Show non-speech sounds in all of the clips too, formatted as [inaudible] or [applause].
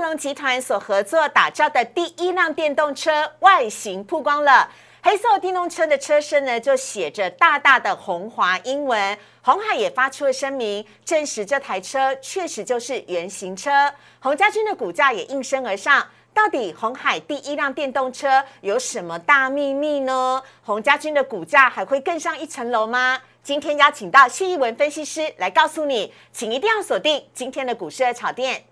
龙集团所合作打造的第一辆电动车外形曝光了。黑色电动车的车身呢，就写着大大的红华英文。红海也发出了声明，证实这台车确实就是原型车。洪家军的股价也应声而上。到底红海第一辆电动车有什么大秘密呢？洪家军的股价还会更上一层楼吗？今天邀请到谢一文分析师来告诉你，请一定要锁定今天的股市的炒店。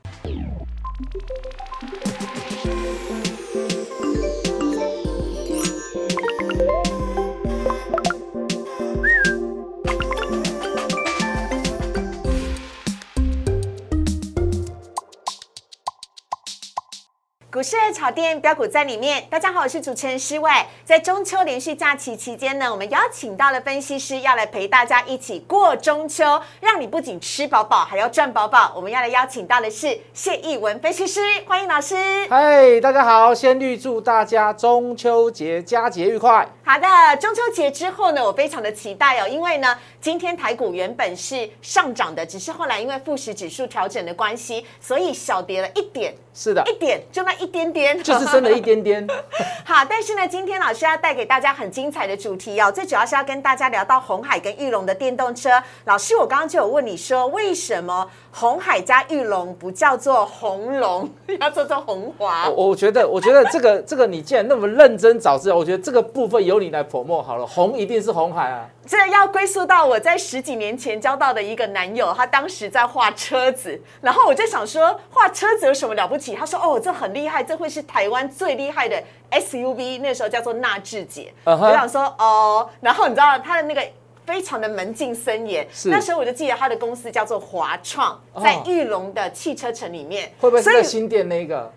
股市炒店标股在里面。大家好，我是主持人施伟。在中秋连续假期期间呢，我们邀请到了分析师要来陪大家一起过中秋，让你不仅吃饱饱，还要赚饱饱。我们要来邀请到的是谢义文分析师，欢迎老师。嗨，大家好，先预祝大家中秋节佳节愉快。好的，中秋节之后呢，我非常的期待哦，因为呢，今天台股原本是上涨的，只是后来因为富时指数调整的关系，所以小跌了一点。是的，一点就那一点点，就是真的一点点。[laughs] 好，但是呢，今天老师要带给大家很精彩的主题哦，最主要是要跟大家聊到红海跟玉龙的电动车。老师，我刚刚就有问你说，为什么红海加玉龙不叫做红龙，[laughs] 要叫做红华？我我觉得，我觉得这个这个，你既然那么认真找资料，我觉得这个部分由你来泼墨好了。红一定是红海啊。这要归宿到我在十几年前交到的一个男友，他当时在画车子，然后我就想说，画车子有什么了不起？他说：“哦，这很厉害，这会是台湾最厉害的 SUV。那时候叫做纳智捷。”我想说：“哦。”然后你知道他的那个非常的门禁森严。那时候我就记得他的公司叫做华创，在玉龙的汽车城里面。会不会是新店那个？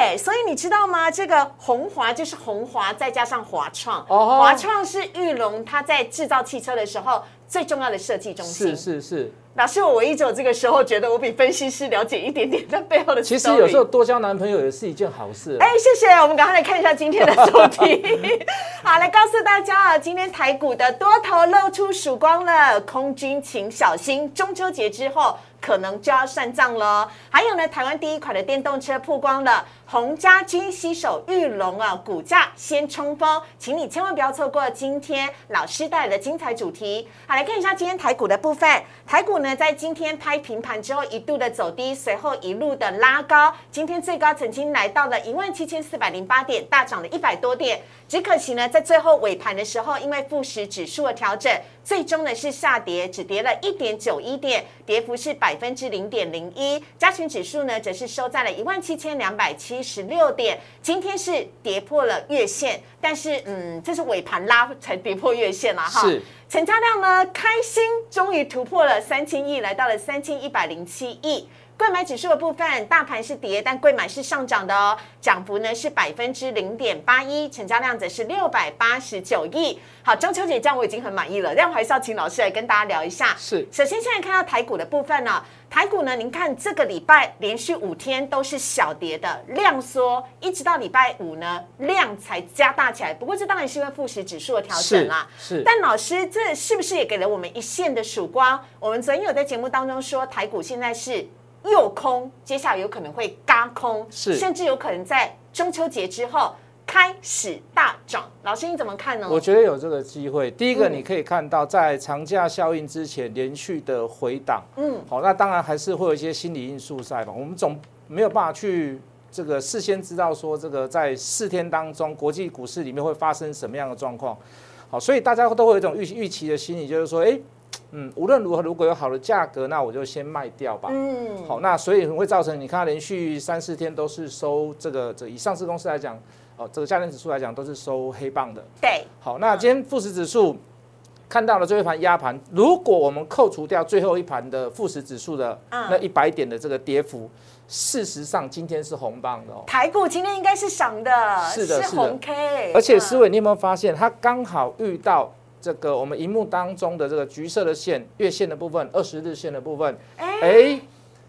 对，所以你知道吗？这个红华就是红华，再加上华创。华创是玉龙，它在制造汽车的时候最重要的设计中心。是是是。老师，我唯一直有这个时候觉得我比分析师了解一点点在背后的。其实有时候多交男朋友也是一件好事。哎，谢谢，我们赶快来看一下今天的主题。[laughs] 好，来告诉大家啊，今天台股的多头露出曙光了，空军请小心，中秋节之后。可能就要算账了。还有呢，台湾第一款的电动车曝光了，洪家军携手玉龙啊，股价先冲锋，请你千万不要错过今天老师带来的精彩主题。好，来看一下今天台股的部分。台股呢，在今天拍平盘之后，一度的走低，随后一路的拉高，今天最高曾经来到了一万七千四百零八点，大涨了一百多点。只可惜呢，在最后尾盘的时候，因为富时指数的调整，最终呢是下跌，只跌了一点九一点，跌幅是百分之零点零一。加权指数呢，则是收在了一万七千两百七十六点，今天是跌破了月线，但是嗯，这是尾盘拉才跌破月线了哈。是。成交量呢，开心终于突破了三千亿，来到了三千一百零七亿。贵买指数的部分，大盘是跌，但贵买是上涨的哦，涨幅呢是百分之零点八一，成交量则是六百八十九亿。好，中秋节这样我已经很满意了，但我还是要请老师来跟大家聊一下。是，首先现在看到台股的部分呢，台股呢，您看这个礼拜连续五天都是小跌的量缩，一直到礼拜五呢量才加大起来。不过这当然是因为富时指数的调整啦。是，但老师这是不是也给了我们一线的曙光？我们昨天有在节目当中说，台股现在是。诱空，接下来有可能会嘎空，是，甚至有可能在中秋节之后开始大涨。老师你怎么看呢？我觉得有这个机会。第一个，你可以看到在长假效应之前连续的回档，嗯，好，那当然还是会有一些心理因素在吧。我们总没有办法去这个事先知道说这个在四天当中国际股市里面会发生什么样的状况，好，所以大家都会有一种预预期的心理，就是说，哎。嗯，无论如何，如果有好的价格，那我就先卖掉吧。嗯，好，那所以会造成你看连续三四天都是收这个，这以上市公司来讲，哦，这个价电指数来讲都是收黑棒的。对，好，那今天富时指数看到了最后一盘压盘，如果我们扣除掉最后一盘的富时指数的那一百点的这个跌幅，事实上今天是红棒的哦。台股今天应该是涨的，是的，是红 K。而且思伟，你有没有发现它刚好遇到？这个我们荧幕当中的这个橘色的线，月线的部分，二十日线的部分，哎，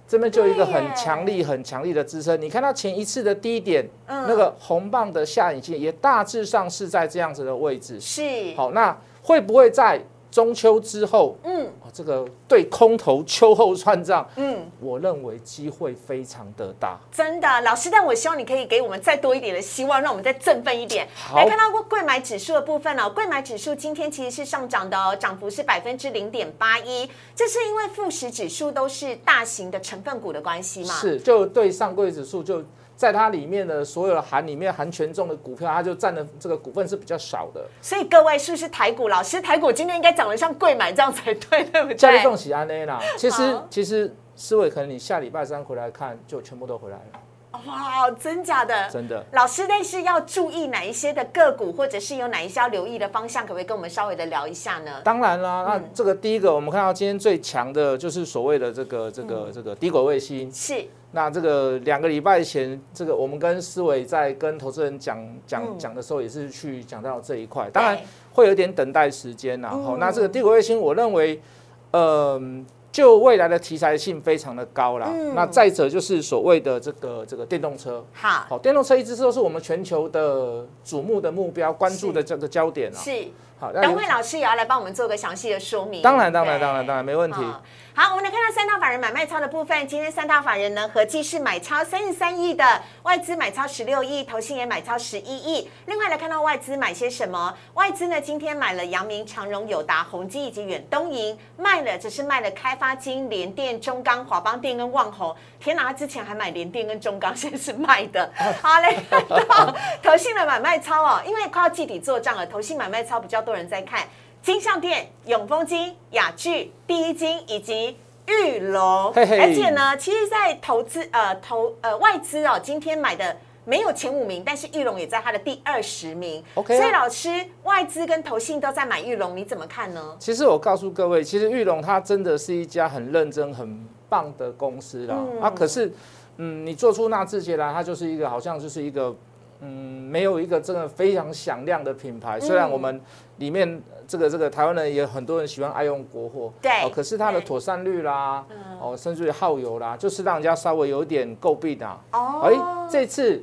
这边就一个很强力、很强力的支撑。你看它前一次的低点，那个红棒的下影线也大致上是在这样子的位置。是。好，那会不会在中秋之后，嗯，这个对空头秋后算账，嗯，我认为机会非常的大。真的，老师，但我希望你可以给我们再多一点的希望，让我们再振奋一点。好来看到过贵买指数的部分哦，贵买指数今天其实是上涨的哦，涨幅是百分之零点八一，这是因为富时指数都是大型的成分股的关系嘛？是，就对上柜指数就。在它里面的所有的含里面含权重的股票，它就占的这个股份是比较少的。所以各位是不是台股老师？台股今天应该涨得像贵买这样才对，对不对？加利重喜安 A 啦，其实其实思维可能你下礼拜三回来看，就全部都回来了，哇，真假的？真的。老师，但是要注意哪一些的个股，或者是有哪一些要留意的方向，可不可以跟我们稍微的聊一下呢？当然啦，那嗯这个第一个，我们看到今天最强的就是所谓的这个这嗯个这个低轨卫星。是，那这个两个礼拜前，这个我们跟思维在跟投资人讲嗯讲讲的时候，也是去讲到这一块。当然会有点等待时间呐。好，那这个帝国卫星，我认为，嗯。就未来的题材性非常的高啦。嗯那再者就是所谓的这个这个电动车，好，好，电动车一直都是我们全球的瞩目的目标、关注的这个焦点啊。是。好，那等有会老师也要来帮我们做个详细的说明。当然当然对当然当然没问题。好好，我们来看到三大法人买卖超的部分。今天三大法人呢合计是买超三十三亿的，外资买超十六亿，投信也买超十一亿。另外来看到外资买些什么？外资呢今天买了阳明、长荣、友达、宏基以及远东银，卖了只是卖了开发金、联电、中钢、华邦电跟旺宏。天哪，他之前还买联电跟中钢，现在是卖的。[laughs] 好，嘞投信的买卖超哦，因为快要季底做账了，投信买卖超比较多人在看。金相店、永丰金、雅聚、第一金以及玉龙，而且呢，其实，在投资呃投呃外资哦，今天买的没有前五名，但是玉龙也在它的第二十名。OK 啊所以老师，外资跟投信都在买玉龙，你怎么看呢？其实我告诉各位，其实玉龙它真的是一家很认真、很棒的公司啦。嗯啊，可是，嗯，你做出纳智捷来，它就是一个好像就是一个，嗯，没有一个真的非常响亮的品牌。虽然嗯我们里面这个这个台湾人也有很多人喜欢爱用国货，对哦，可是它的妥善率啦，嗯哦，甚至于耗油啦，就是让人家稍微有点诟病啊。哦哎，这次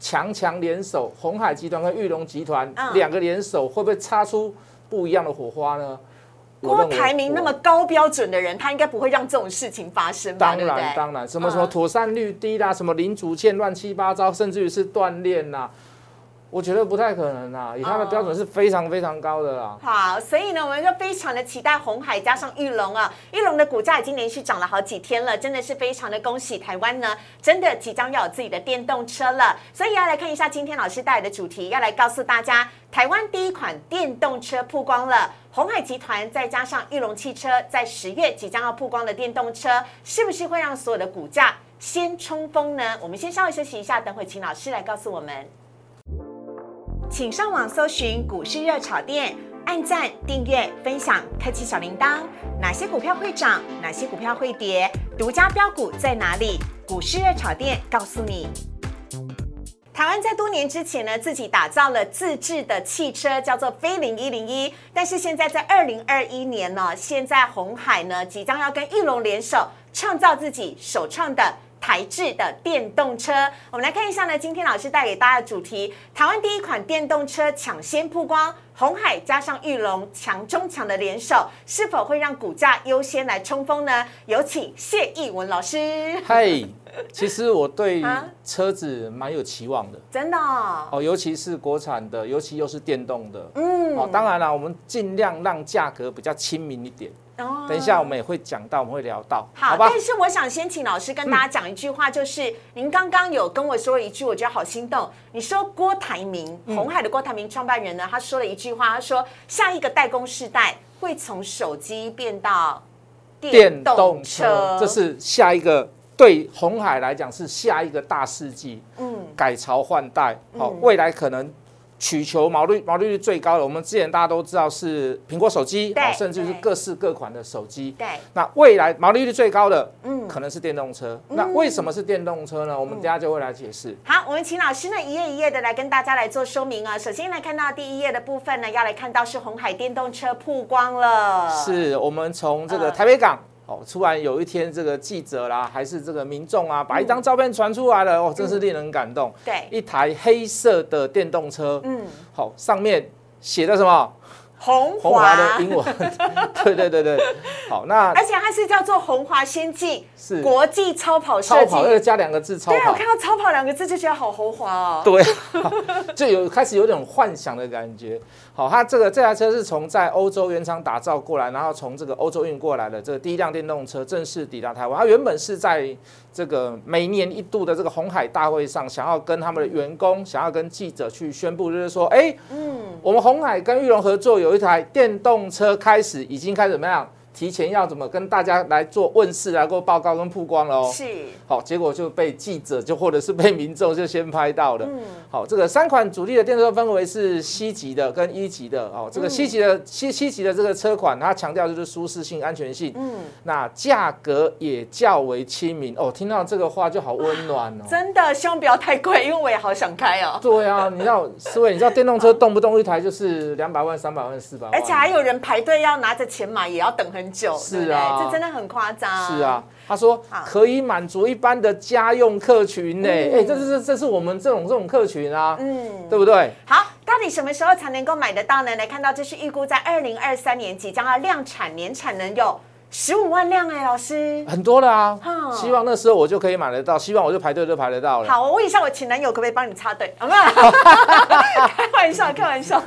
强强联手，红海集团跟玉龙集团嗯两个联手，会不会擦出不一样的火花呢？我郭台铭那么高标准的人，他应该不会让这种事情发生吧？当然当然，什么什么嗯妥善率低啦，什么零组件乱七八糟，甚至于是锻炼啦，我觉得不太可能啦。以他的标准是非常非常高的啦。好，所以呢，我们就非常的期待红海加上玉龙啊，玉龙的股价已经连续涨了好几天了，真的是非常的恭喜台湾呢，真的即将要有自己的电动车了。所以要来看一下今天老师带来的主题，要来告诉大家，台湾第一款电动车曝光了。红海集团再加上玉龙汽车，在十月即将要曝光的电动车，是不是会让所有的股价先冲锋呢？我们先稍微休息一下，等会请老师来告诉我们。请上网搜寻股市热炒店，按赞、订阅、分享，开启小铃铛。哪些股票会涨？哪些股票会跌？独家标股在哪里？股市热炒店告诉你。台湾在多年之前呢，自己打造了自制的汽车，叫做飞凌一零一。但是现在在二零二一年呢，现在红海呢即将要跟翼龙联手，创造自己首创的台制的电动车。我们来看一下呢，今天老师带给大家的主题：台湾第一款电动车抢先曝光，红海加上玉龙强中强的联手，是否会让股价优先来冲锋呢？有请谢义文老师。嗨，其实我对啊车子蛮有期望的真的哦、哦，尤其是国产的，尤其又是电动的。嗯，哦，当然啦，我们尽量让价格比较亲民一点。哦等一下我们也会讲到，我们会聊到，好，吧？但是我想先请老师跟大家讲一句话，就是、您刚刚有跟我说了一句，我觉得好心动。你说郭台铭，嗯红海的郭台铭创办人呢，他说了一句话，他说下一个代工时代会从手机变到电动车，这是下一个对红海来讲是下一个大世纪，嗯改朝换代，好、嗯未来可能取求毛利毛利率最高的，我们之前大家都知道是苹果手机，对甚至是各式各款的手机。对，那未来毛利率最高的，嗯可能是电动车。那为什么是电动车呢？我们等一下就会来解释。好，我们请老师呢一页一页的来跟大家来做说明啊。首先来看到第一页的部分呢，要来看到是红海电动车曝光了，是我们从这个嗯台北港。哦，突然有一天，这个记者啦，还是这个民众啊，把一张照片传出来了，哦，真是令人感动。对，一台黑色的电动车，嗯，好，上面写的什么？红红的英文，[laughs] 对对对对，好，那而且它是叫做红华先进是国际超跑设计。超跑要加两个字，超跑对，我看，到“超跑”两个字就觉得好豪华哦。对，[laughs] 就有开始有点幻想的感觉。好，它这个这台车是从在欧洲原厂打造过来，然后从这个欧洲运过来的这个第一辆电动车正式抵达台湾。它原本是在这个每年一度的这个红海大会上，想要跟他们的员工，想要跟记者去宣布，就是说，哎，嗯，我们红海跟玉龙合作，有一台电动车开始已经开始怎么样？提前要怎么跟大家来做问世、来做报告跟曝光了哦。是，好，结果就被记者就或者是被民众就先拍到了。嗯好，这个三款主力的电动车分为是 C 级的跟一级的哦。这个 C 级的 C C 级的这个车款，它强调就是舒适性、安全性。嗯，那价格也较为亲民哦。听到这个话就好温暖哦。真的，希望不要太贵，因为我也好想开哦。对啊，[laughs] 你知道，思维，你知道电动车动不动一台就是两百万、三百万、四百万，而且还有人排队要拿着钱买，也要等很久，是啊这真的很夸张。是啊，，他说可以满足一般的家用客群呢。嗯哎，这是这是我们这种这种客群啊，嗯，对不对？好，到底什么时候才能够买得到呢？来看到这是预估在二零二三年即将要量产，年产能有十五万辆哎，老师。很多了啊嗯，希望那时候我就可以买得到，希望我就排队就排得到了。好，我问一下我前男友可不可以帮你插队？好不好？[laughs] 开玩笑，开玩笑。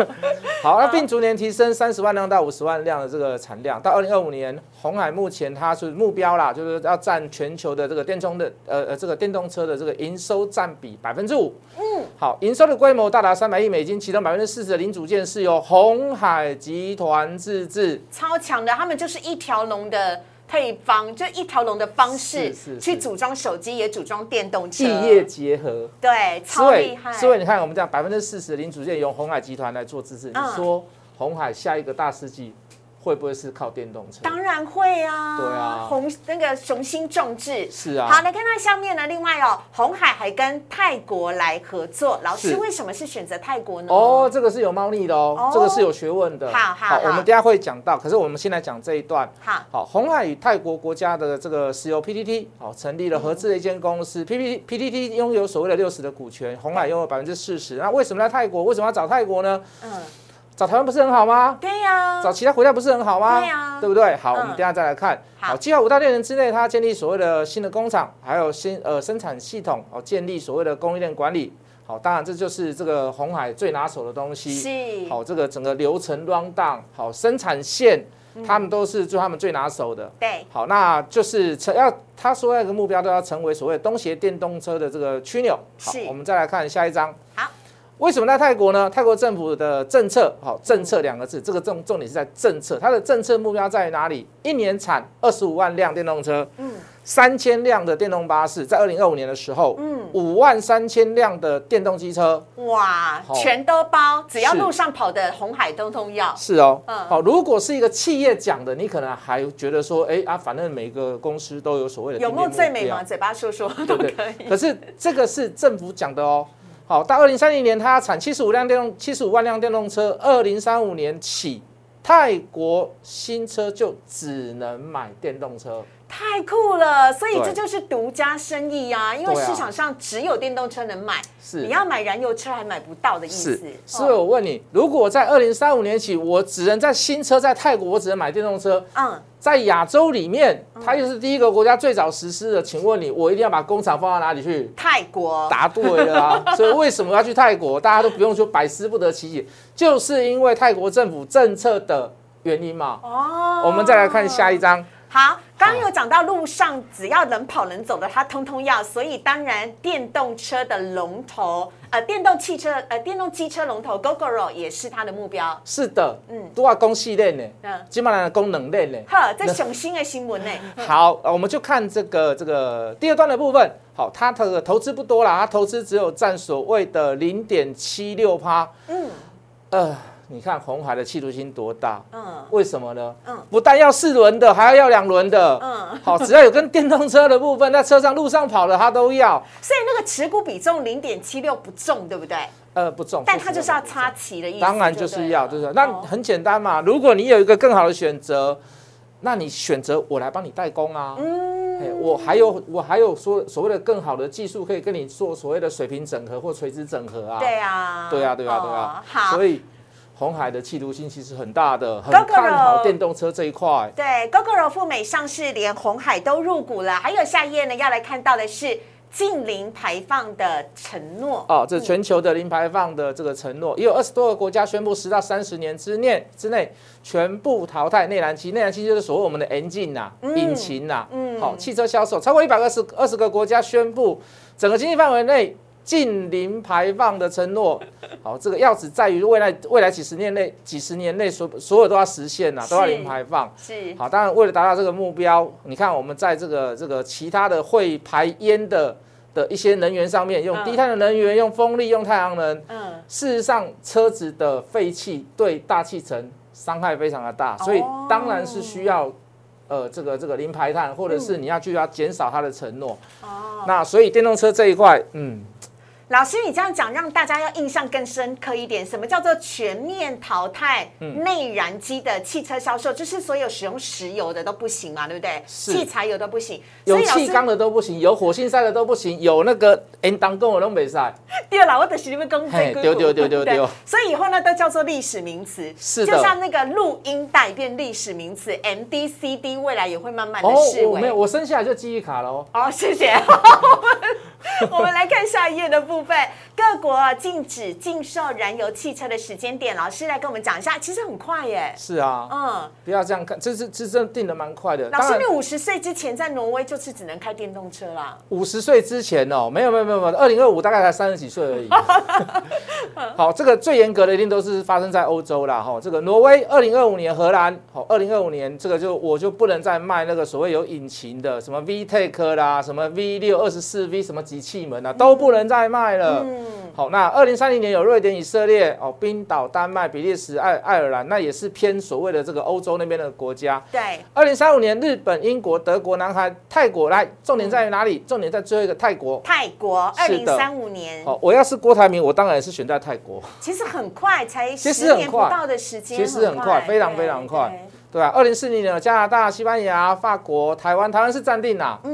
好，那并逐年提升三十万辆到五十万辆的这个产量，到二零二五年，红海目前它是目标啦，就是要占全球的这个电充的呃呃这个电动车的这个营收占比百分之五。嗯，好，营收的规模大达三百亿美金，其中百分之四十的零组件是由红海集团自制。超强的，他们就是一条龙的配方，就一条龙的方式去组装手机，也组装电动车，企业结合，对，超厉害。所以，你看我们这样百分之四十的零组件由红海集团来做自制，嗯你说红海下一个大世纪会不会是靠电动车？当然会啊，对啊红那个雄心壮志是啊好，来看到下面呢，另外哦，红海还跟泰国来合作，老师是为什么是选择泰国呢？哦，，这个是有猫腻的哦，哦这个是有学问的。好好好我们等下会讲到，可是我们先来讲这一段。好，好，红海与泰国国家的这个石油 PTT 好成立了合资的一间公司，PPT PTT 拥有所谓的六十的股权，红海拥有百分之四十。那为什么在泰国？为什么要找泰国呢？嗯，找台湾不是很好吗？对呀、找其他国家不是很好吗？对啊对不对？好，嗯我们等一下再来看。好好，计划五到六年之内，它建立所谓的新的工厂，还有新呃生产系统，哦，建立所谓的供应链管理。好，当然这就是这个红海最拿手的东西。是，好，这个整个流程 run down，好，生产线，他们都是就他们最拿手的。对，好，那就是成要他说那个目标都要成为所谓东协电动车的这个枢纽。好是，我们再来看下一章。好，为什么在泰国呢？泰国政府的政策，好，政策两个字，这个重重点是在政策，它的政策目标在于哪里？一年产二十五万辆电动车，嗯三千辆的电动巴士，在二零二五年的时候，嗯，五万三千辆的电动机车，哇，全都包，只要路上跑的红海通通要。是哦，嗯好，如果是一个企业讲的，你可能还觉得说，哎啊，反正每个公司都有所谓的有没有订阅目标最美嘛？嘴巴说说都 [laughs] 可？以。可是这个是政府讲的哦。好，到二零三零年，它要产七十五辆电动，七十五万辆电动车。二零三五年起，泰国新车就只能买电动车。太酷了，所以这就是独家生意呀、因为市场上只有电动车能买，是你要买燃油车还买不到的意思是。，所以哦我问你，如果在二零三五年起，我只能在新车在泰国，我只能买电动车，嗯，在亚洲里面，它又是第一个国家最早实施的，请问你，我一定要把工厂放到哪里去？泰国答对了啊！[laughs] 所以为什么要去泰国？大家都不用说百思不得其解，就是因为泰国政府政策的原因嘛。哦我们再来看下一。章，好，刚刚有讲到路上只要能跑能走的，它通通要，所以当然电动车的龙头，呃，电动汽车，呃，电动机车龙头 GoGoRo 也是它的目标。是的，嗯嗯，都要供系列呢，嗯，基本上的功能链呢。呵，这雄心的新闻呢，[laughs] 好，呃我们就看这个这个第二段的部分。好，它的投资不多啦，它投资只有占所谓的零点七六趴。嗯呃，你看红海的企图心多大？嗯为什么呢？嗯不但要四轮的，还要要两轮的。嗯，好，只要有跟 [laughs] 电动车的部分，在车上路上跑的，它都要。所以那个持股比重零点七六不重，对不对？呃，不重，但它就是要插旗的意思。当然就是要，就是那哦很简单嘛。如果你有一个更好的选择，那你选择我来帮你代工啊。嗯哎，我还有我还有说所谓的更好的技术，可以跟你做所谓的水平整合或垂直整合啊。对啊，对啊，对啊，对哦啊。好，所以红海的企图心其实很大的，很看好电动车这一块。对，GoGo 赴美上市，连红海都入股了。还有下一页呢，要来看到的是。近零排放的承诺哦，这全球的零排放的这个承诺，也有二十多个国家宣布十到三十年之内之内全部淘汰内燃机。内燃机就是所谓我们的 engine 呐，引擎呐。嗯，好，汽车销售超过一百二十二十个国家宣布整个经济范围内近零排放的承诺。[laughs] 好，这个要旨在于未来未来几十年内几十年内所所有都要实现呐，都要零排放。是好，当然为了达到这个目标，你看我们在这个这个其他的会排烟的。的一些能源上面，用低碳的能源，用风力，用太阳能。嗯，事实上，车子的废气对大气层伤害非常的大，所以当然是需要，呃，这个这个零排碳，或者是你要去要减少它的承诺。哦，那所以电动车这一块，嗯。老师，你这样讲让大家要印象更深刻一点。什么叫做全面淘汰内燃机的汽车销售？就是所有使用石油的都不行嘛，对不对？汽柴油都不行，有气缸的都不行，有火星塞的都不行，有那个 N 当跟我都没塞。对了，我等你们跟丢丢丢丢丢。所以以后呢，都叫做历史名词。是就像那个录音带变历史名词，M D C D 未来也会慢慢的式微。没有，我生下来就记忆卡了哦。好，谢谢。[laughs] 我们来看下一页的部分，各国禁止禁售燃油汽车的时间点，老师来跟我们讲一下。其实很快耶。是啊，嗯，不要这样看，这是这真定的蛮快的。老师，你五十岁之前在挪威就是只能开电动车啦。五十岁之前哦，没有没有没有没有，二零二五大概才三十几岁而已。[laughs] 好，这个最严格的一定都是发生在欧洲啦。哈。这个挪威二零二五年，荷兰好，二零二五年这个就我就不能再卖那个所谓有引擎的什么 VTEC 啦，什么 V 六二十四 V 什么机器门啊，都不能再卖了。嗯，好，那二零三零年有瑞典、以色列、哦，冰岛、丹麦、比利时、爱爱尔兰，那也是偏所谓的这个欧洲那边的国家。对，二零三五年日本、英国、德国、南韩、泰国来，重点在于哪里？重点在最后一个泰国。泰国，二零三五年。好，我要是郭台铭，我当然也是选在泰国。其实很快，才十年不到的时间，其实很快，非常非常快。对啊，二零四零年加拿大、西班牙、法国、台湾，台湾是暂定啦。嗯，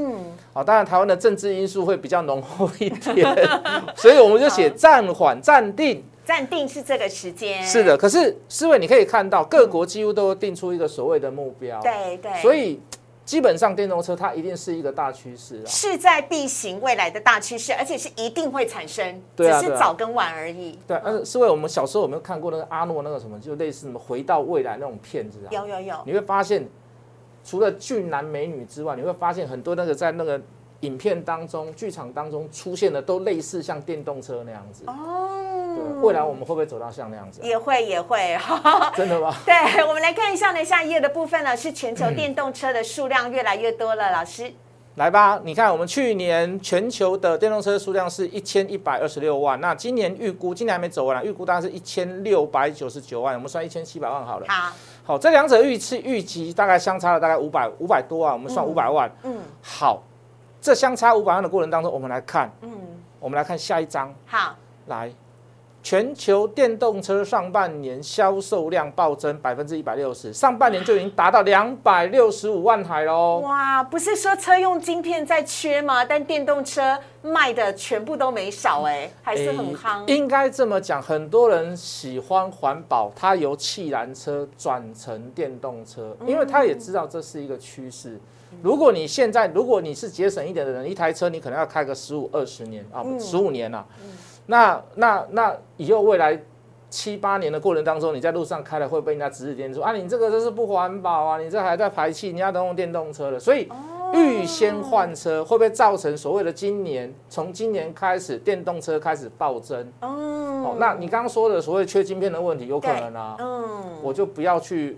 好，当然台湾的政治因素会比较浓厚一点，[laughs] 所以我们就写暂缓、暂定。暂定是这个时间。是的，可是思维你可以看到，各国几乎都定出一个所谓的目标。对对。所以。基本上电动车它一定是一个大趋势啊，势在必行，未来的大趋势，而且是一定会产生，只是早跟晚而已。对，呃，是为我们小时候有没有看过那个阿诺那个什么，就类似什么回到未来那种片子啊？有有有。你会发现，除了俊男美女之外，你会发现很多那个在那个影片当中、剧场当中出现的，都类似像电动车那样子。哦。未来我们会不会走到像那样子？也会，也会。[laughs] 真的吗？对，我们来看一下呢，下一页的部分呢，是全球电动车的数量越来越多了。老师，来吧，你看我们去年全球的电动车数量是一千一百二十六万，那今年预估，今年还没走完，预估大概是一千六百九十九万，我们算一千七百万好了。好，好，这两者预期预期大概相差了大概五百五百多万，我们算五百万。嗯，好，这相差五百万的过程当中，我们来看，嗯，我们来看下一章。好，来。全球电动车上半年销售量暴增百分之一百六十，上半年就已经达到两百六十五万台喽！哇，不是说车用晶片在缺吗？但电动车卖的全部都没少哎，还是很夯。应该这么讲，很多人喜欢环保，他由汽燃车转成电动车，因为他也知道这是一个趋势。如果你现在，如果你是节省一点的人，一台车你可能要开个十五二十年啊，十五年了。那那那以后未来七八年的过程当中，你在路上开了会被人家指指点点说啊，你这个这是不环保啊，你这还在排气，你要都用电动车了。所以预先换车会不会造成所谓的今年从今年开始电动车开始暴增？哦，那你刚刚说的所谓缺晶片的问题，有可能啊。嗯，我就不要去。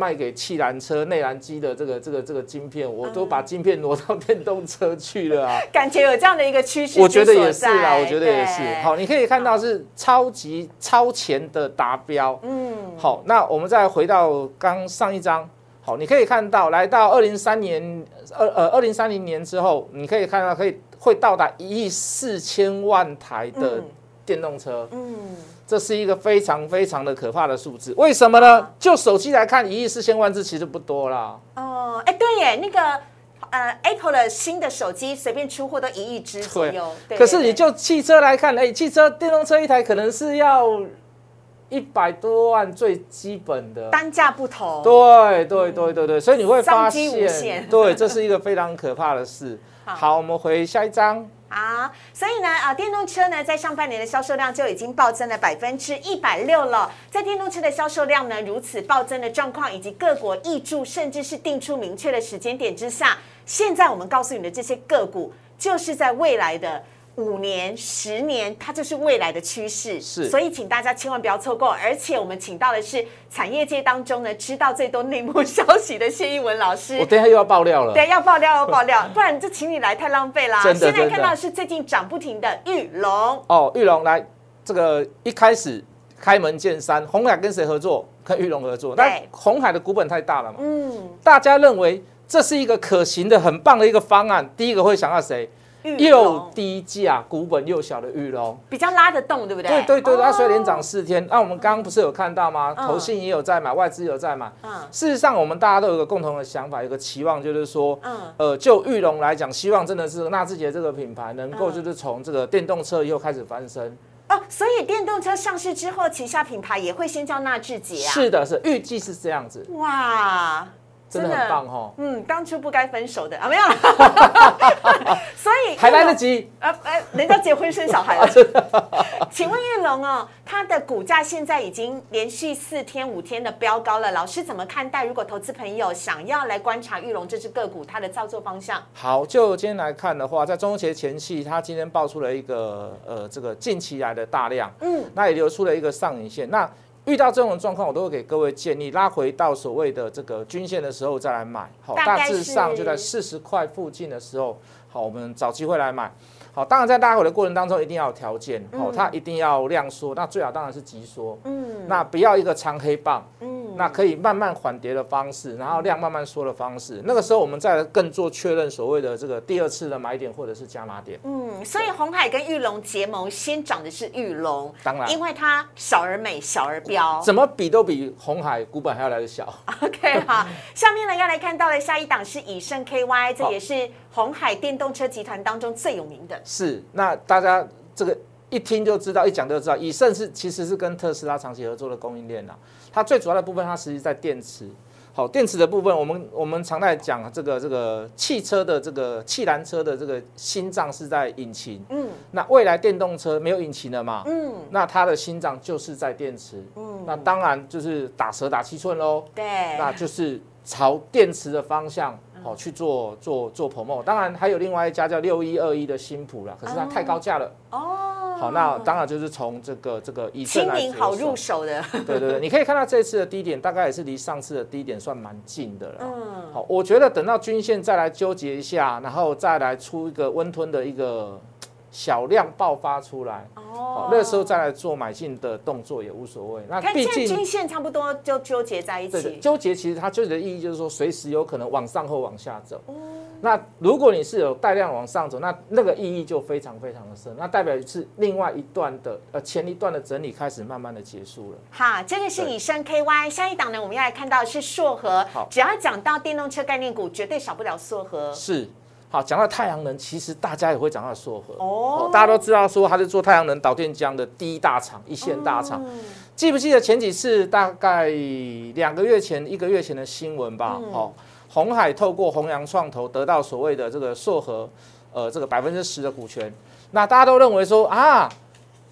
卖给气燃车内燃机的这个这个这个晶片，我都把晶片挪到电动车去了啊！[laughs] 感觉有这样的一个趋势，我觉得也是啊，我觉得也是。好，你可以看到是超级超前的达标。嗯，好，那我们再回到刚上一章。好，你可以看到来到二零三年二呃二零三零年之后，你可以看到可以会到达一亿四千万台的电动车。嗯。这是一个非常非常的可怕的数字，为什么呢？就手机来看，一亿四千万只其实不多啦。哦，哎，对耶，那个呃，Apple 的新的手机随便出货都一亿只左右。可是你就汽车来看，哎，汽车电动车一台可能是要一百多万最基本的，单价不同，对对对对对，所以你会发现限，对，这是一个非常可怕的事。[laughs] 好好，我们回下一章。啊，所以呢，啊，电动车呢，在上半年的销售量就已经暴增了百分之一百六了。在电动车的销售量呢如此暴增的状况，以及各国挹注，甚至是定出明确的时间点之下，现在我们告诉你的这些个股，就是在未来的。五年、十年，它就是未来的趋势，是所以请大家千万不要错过。而且我们请到的是产业界当中呢，知道最多内幕消息的谢一文老师。我等一下又要爆料了。对，要爆料要爆料，[laughs] 不然就请你来太浪费啦。现在看到的是最近涨不停的玉龙，哦，玉龙来，这个一开始开门见山，红海跟谁合作？跟玉龙合作。对但红海的股本太大了嘛，嗯，大家认为这是一个可行的、很棒的一个方案。第一个会想到谁？玉又低价、股本又小的玉龙。比较拉得动，对不对？对对对，它所以连哦涨四天。那我们刚刚不是有看到吗？嗯投信也有在买，外资也有在买。嗯事实上，我们大家都有一个共同的想法，有个期望，就是说，嗯呃，就玉龙来讲，希望真的是纳智捷这个品牌能够嗯就是从这个电动车以后开始翻身。哦，所以电动车上市之后，旗下品牌也会先叫纳智捷啊。是的，是预计是这样子，哇，真的很棒哦，嗯，当初不该分手的啊，没有了。[laughs] 所以还来得。及。呃呃，人家结婚生小孩了。[laughs] [laughs] 请问玉龙哦，它的股价现在已经连续四天、五天的飙高了，老师怎么看待？如果投资朋友想要来观察玉龙这只个股，它的操作方向？好，就今天来看的话，在中秋节前期，它今天爆出了一个呃这个近期来的大量，嗯，那也留出了一个上影线。那遇到这种状况，我都会给各位建议，拉回到所谓的这个均线的时候再来买。好，大致上就在四十块附近的时候，好，我们找机会来买。好，当然在拉回的过程当中，一定要有条件，好，它一定要量缩，那最好当然是急缩，嗯那不要一个长黑棒，嗯那可以慢慢缓跌的方式，然后量慢慢缩的方式，那个时候我们再更做确认所谓的这个第二次的买点或者是加码点。嗯，所以红海跟玉龙结盟，先涨的是玉龙，当然因为它小而美，小而标。怎么比都比红海股本还要来的小。[laughs] OK，好，下面呢要来看到的下一档是以盛 KY，这也是红海电动车集团当中最有名的。是，那大家这个一听就知道，一讲就知道，以盛是其实是跟特斯拉长期合作的供应链啦。它最主要的部分，它实际在电池。好，电池的部分，我们我们常在讲这个这个汽车的这个汽燃车的这个心脏是在引擎。嗯那未来电动车没有引擎了嘛？嗯，那它的心脏就是在电池。嗯那当然就是打蛇打七寸喽。对，那就是朝电池的方向嗯哦去做做做 promo。当然还有另外一家叫六一二一的新普啦，可是它太高价了。哦，好，那当然就是从这个这个以正亲来着民好入手。手的。对对对，你可以看到这次的低点大概也是离上次的低点算蛮近的了。嗯，好，我觉得等到均线再来纠结一下，然后再来出一个温吞的一个小量爆发出来，哦好，那时候再来做买进的动作也无所谓。那看毕竟均线差不多就纠结在一，起。纠结其实它纠结的意义就是说，随时有可能往上或往下走。哦那如果你是有带量往上走，那那个意义就非常非常的深，那代表是另外一段的呃前一段的整理开始慢慢的结束了。好，这个是以盛 KY，下一档呢，我们要来看到的是硕和好。只要讲到电动车概念股，绝对少不了硕和。是，好，讲到太阳能，其实大家也会讲到硕和哦大家都知道说它是做太阳能导电浆的第一大厂，一线大厂。记不记得前几次大概两个月前、一个月前的新闻吧？哦，红海透过弘扬创投得到所谓的这个硕和，呃，这个百分之十的股权。那大家都认为说啊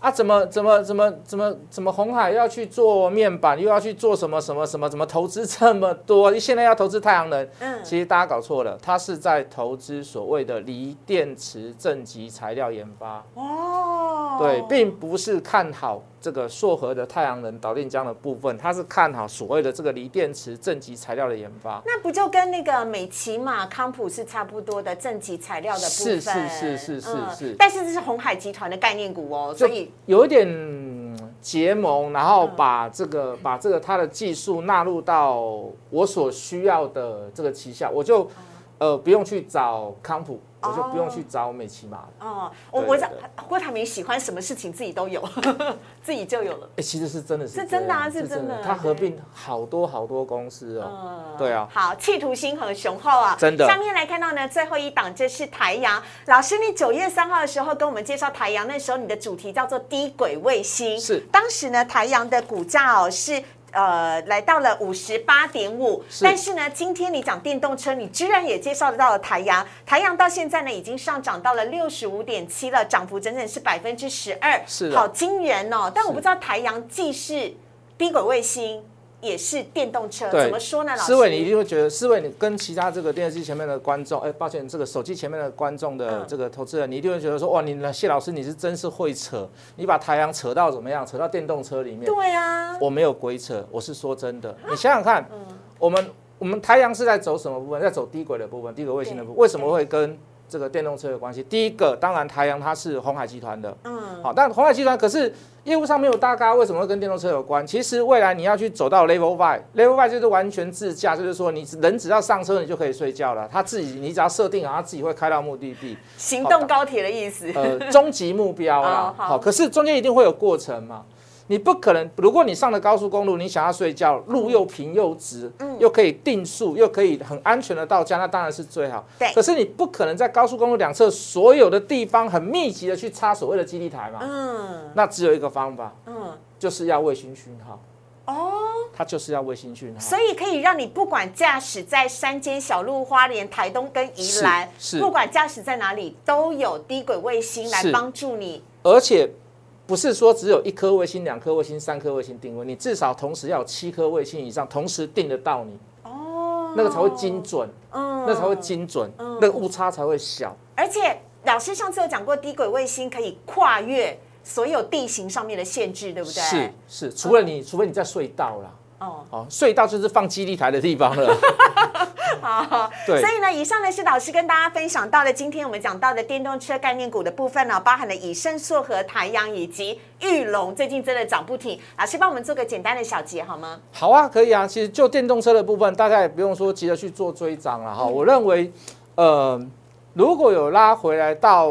啊，怎么怎么怎么怎么怎么红海要去做面板，又要去做什么什么什么，怎么投资这么多？[laughs] 现在要投资太阳能，嗯，其实大家搞错了，它是在投资所谓的锂电池正极材料研发。哦，对，并不是看好这个硕和的太阳能导电浆的部分，它是看好所谓的这个锂电池正极材料的研发。那不就跟那个美骑马、康普是差不多的正极材料的部分？是是是是是嗯是但是这是红海集团的概念股哦，所以有一点嗯结盟，然后把这个把这个它的技术纳入到我所需要的这个旗下，我就呃不用去找康普，我就不用去找美骑马了。哦，我我想对对郭台铭喜欢什么事情自己都有，[laughs] 自己就有了。哎，其实是真的是是真的啊是真的他合并好多好多公司哦。嗯对啊，好，企图心很雄厚啊，真的下面来看到呢，最后一档这是台阳老师，你九月三号的时候跟我们介绍台阳，那时候你的主题叫做低轨卫星，是当时呢台阳的股价哦是。呃，来到了五十八点五，但是呢，今天你讲电动车，你居然也介绍得到了台阳，台阳到现在呢已经上涨到了六十五点七了，涨幅整整是百分之十二，是好惊人哦！但我不知道台阳既是低轨卫星，也是电动车，怎么说呢？老师，思维你一定会觉得，思维你跟其他这个电视机前面的观众，哎，抱歉，这个手机前面的观众的嗯这个投资人，你一定会觉得说，哇，你谢老师你是真是会扯，你把太阳扯到怎么样？扯到电动车里面。对啊，我没有鬼扯，我是说真的。[laughs] 你想想看，我们我们太阳是在走什么部分？在走低轨的部分，低轨卫星的部分。为什么会跟这个电动车有关系？第一个，当然太阳它是红海集团的，嗯，好，但红海集团可是业务上没有大咖，为什么会跟电动车有关？其实未来你要去走到 Level Five，Level Five 就是完全自驾，就是说你人只要上车，你就可以睡觉了。他自己，你只要设定好，他自己会开到目的地。行动高铁的意思。呃，终极目标啦 [laughs] 好，可是中间一定会有过程嘛。你不可能，如果你上了高速公路，你想要睡觉，路又平又直，嗯又可以定速，又可以很安全的到家，那当然是最好。对可是你不可能在高速公路两侧所有的地方很密集的去插所谓的基地台嘛。嗯那只有一个方法，嗯，就是要卫星讯号，哦，它就是要卫星讯号。所以可以让你不管驾驶在山间小路、花莲、台东跟宜兰，是是不管驾驶在哪里，都有低轨卫星来帮助你。而且不是说只有一颗卫星、两颗卫星、三颗卫星定位，你至少同时要有七颗卫星以上同时定得到你，哦，那个才会精准，嗯那才会精准，那个误差才会小。而且老师上次有讲过，低轨卫星可以跨越所有地形上面的限制，对不对？是是，除了你，除非你在隧道啦。哦，哦，隧道就是放基地台的地方了。[laughs] 好，对所以呢，以上呢是老师跟大家分享到的，今天我们讲到的电动车概念股的部分呢，包含了以盛硕和台阳以及玉龙，最近真的涨不停。老师帮我们做个简单的小结好吗？好啊，可以啊。其实就电动车的部分，大家也不用说急着去做追涨了哈。我认为，呃，如果有拉回来到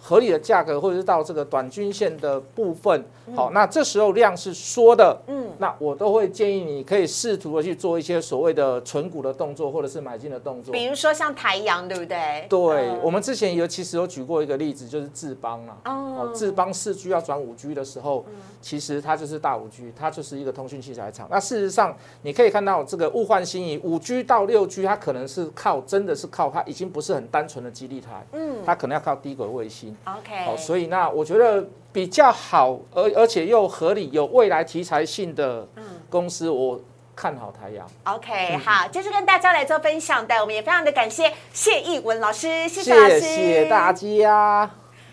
合理的价格，或者是到这个短均线的部分，好，那这时候量是缩的，嗯，那我都会建议你可以试图的去做一些所谓的存股的动作，或者是买进的动作。比如说像台阳，对不对？对，嗯我们之前有其实有举过一个例子，就是智邦啦。哦哦，智邦四 G 要转五 G 的时候，其实它就是大五 G，它就是一个通讯器材厂。那事实上，你可以看到这个物换星移，五 G 到六 G，它可能是靠真的是靠它已经不是很单纯的基地台，嗯它可能要靠低轨卫星。，OK，好，所以那我觉得比较好，而而且又合理、有未来题材性的公司，我看好台阳。OK，好，这是跟大家来做分享的，我们也非常的感谢谢义文老师，谢谢老师，谢谢大家。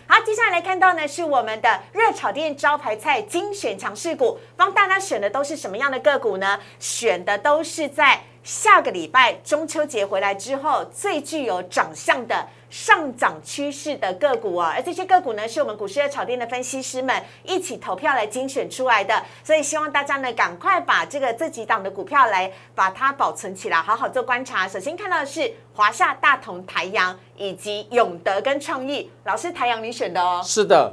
好，接下来来看到呢是我们的热炒店招牌菜精选强势股，帮大家选的都是什么样的个股呢？选的都是在下个礼拜中秋节回来之后最具有长相的。上涨趋势的个股啊，而这些个股呢，是我们股市热炒店的分析师们一起投票来精选出来的，所以希望大家呢赶快把这个这几档的股票来把它保存起来，好好做观察。首先看到的是华夏、大同、台阳以及永德跟创意，老师台阳你选的哦。是的，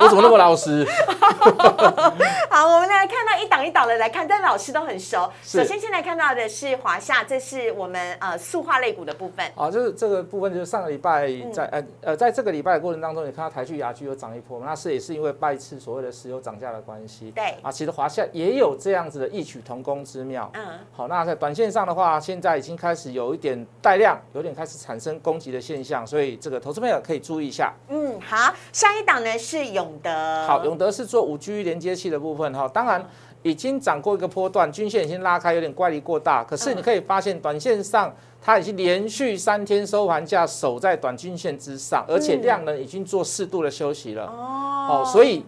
我怎么那么老实？[laughs] 好，我们来看到一档一档的来看，但老师都很熟。首先现在看到的是华夏，这是我们呃塑化类股的部分。啊，就是这个部分，就是上个礼拜嗯在呃呃，在这个礼拜的过程当中，你看到台剧、雅剧有涨一波，那是也是因为拜次所谓的石油涨价的关系。对啊，其实华夏也有这样子的异曲同工之妙。嗯，好，那在短线上的话，现在已经开始有一点带量，有点开始产生攻击的现象，所以这个投资朋友可以注意一下。嗯，好，下一档呢是永德。好，永德是做五 G 连接器的部分哈，当然已经涨过一个波段，均线已经拉开，有点乖离过大。可是你可以发现，短线上它已经连续三天收盘价守在短均线之上，而且量能已经做适度的休息了。哦哦，所以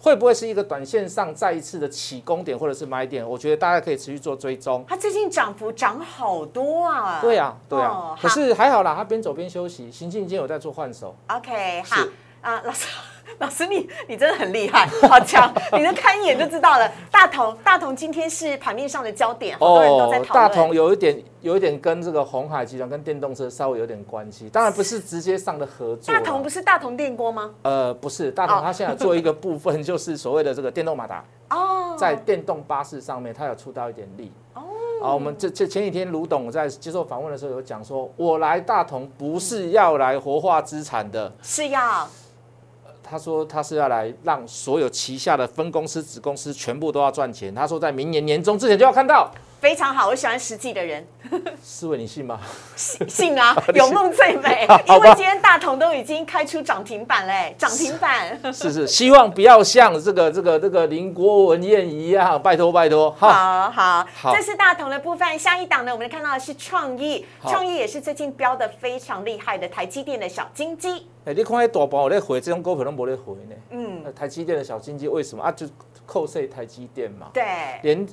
会不会是一个短线上再一次的起攻点或者是买点？我觉得大家可以持续做追踪。它最近涨幅涨好多啊。对啊，对哦啊，可是还好啦，它边走边休息，行进间有在做换手。OK，好，啊、老师，[laughs] 老师你你真的很厉害，[laughs] 好强！你能看一眼就知道了。大同大同今天是盘面上的焦点，好多人都在讨论。大同有一点有一点跟这个红海集团跟电动车稍微有点关系，当然不是直接上的合作。大同不是大同电锅吗？呃，不是，大同它现在做一个部分就是所谓的这个电动马达 [laughs] 哦，在电动巴士上面它有出到一点力哦。啊，我们这这前几天卢董在接受访问的时候有讲说，我来大同不是要来活化资产的，是要。他说他是要来让所有旗下的分公司、子公司全部都要赚钱。他说在明年年中之前就要看到。非常好，我喜欢实际的人。[laughs] 思维，你信吗？信信啊，[laughs] 有梦最美。[laughs] 因为今天大同都已经开出涨停板嘞，涨停板。是是，希望不要像这个这个这个林国文燕一样，拜托拜托。好好好，这是大同的部分。下一档呢，我们看到的是创意，创意也是最近标的非常厉害的台积电的小金鸡。哎，你看那大盘我在回，这种股票都没在回呢。嗯，台积电的小金鸡为什么啊？就扣税台积电嘛。对，连。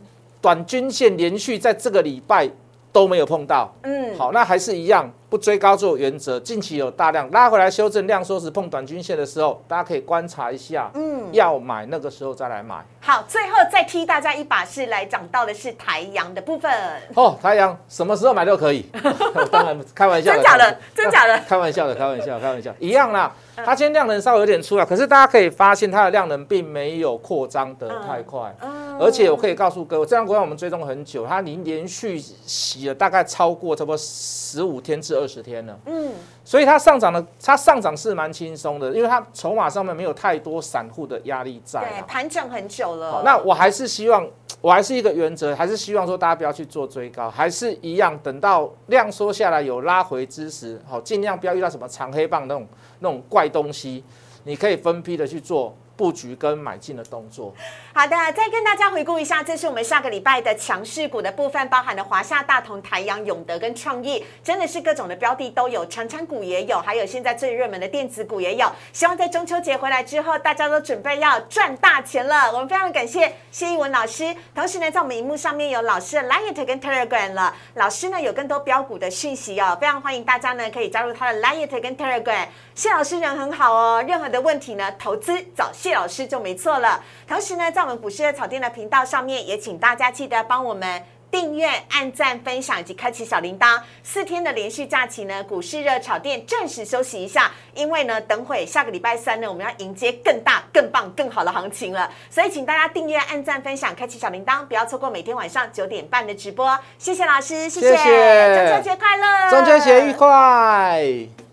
短均线连续在这个礼拜都没有碰到，嗯，好，那还是一样。不追高做原则，近期有大量拉回来修正量缩时碰短均线的时候，大家可以观察一下，嗯，要买那个时候再来买。好，最后再踢大家一把是来讲到的是台阳的部分。哦，台阳什么时候买都可以，[laughs] 当然开玩笑，真假的，真假的，开玩笑的，开玩笑，开玩笑，一样啦。它今天量能稍微有点出来，可是大家可以发现它的量能并没有扩张得太快，而且我可以告诉各位，这张股票我们追踪很久，它已经连续洗了大概超过差不多十五天至二。二十天了，嗯，所以它上涨的，它上涨是蛮轻松的，因为它筹码上面没有太多散户的压力在，对，盘整很久了。那我还是希望，我还是一个原则，还是希望说大家不要去做追高，还是一样，等到量缩下来有拉回之时，好，尽量不要遇到什么长黑棒那种那种怪东西，你可以分批的去做。布局跟买进的动作。好的，再跟大家回顾一下，这是我们下个礼拜的强势股的部分，包含了华夏、大同、台阳、永德跟创意，真的是各种的标的都有，长长股也有，还有现在最热门的电子股也有。希望在中秋节回来之后，大家都准备要赚大钱了。我们非常感谢谢一文老师，同时呢，在我们荧幕上面有老师的 Line 跟 Telegram 了。老师呢有更多标股的讯息哦，非常欢迎大家呢可以加入他的 Line 跟 Telegram。谢老师人很好哦，任何的问题呢，投资找谢老师就没错了。同时呢，在我们股市的草店的频道上面，也请大家记得帮我们订阅、按赞、分享以及开启小铃铛。四天的连续假期呢，股市热炒店暂时休息一下，因为呢，等会下个礼拜三呢，我们要迎接更大、更棒、更好的行情了。所以，请大家订阅、按赞、分享、开启小铃铛，不要错过每天晚上九点半的直播。谢谢老师，谢谢，中秋节快乐，中秋节愉快。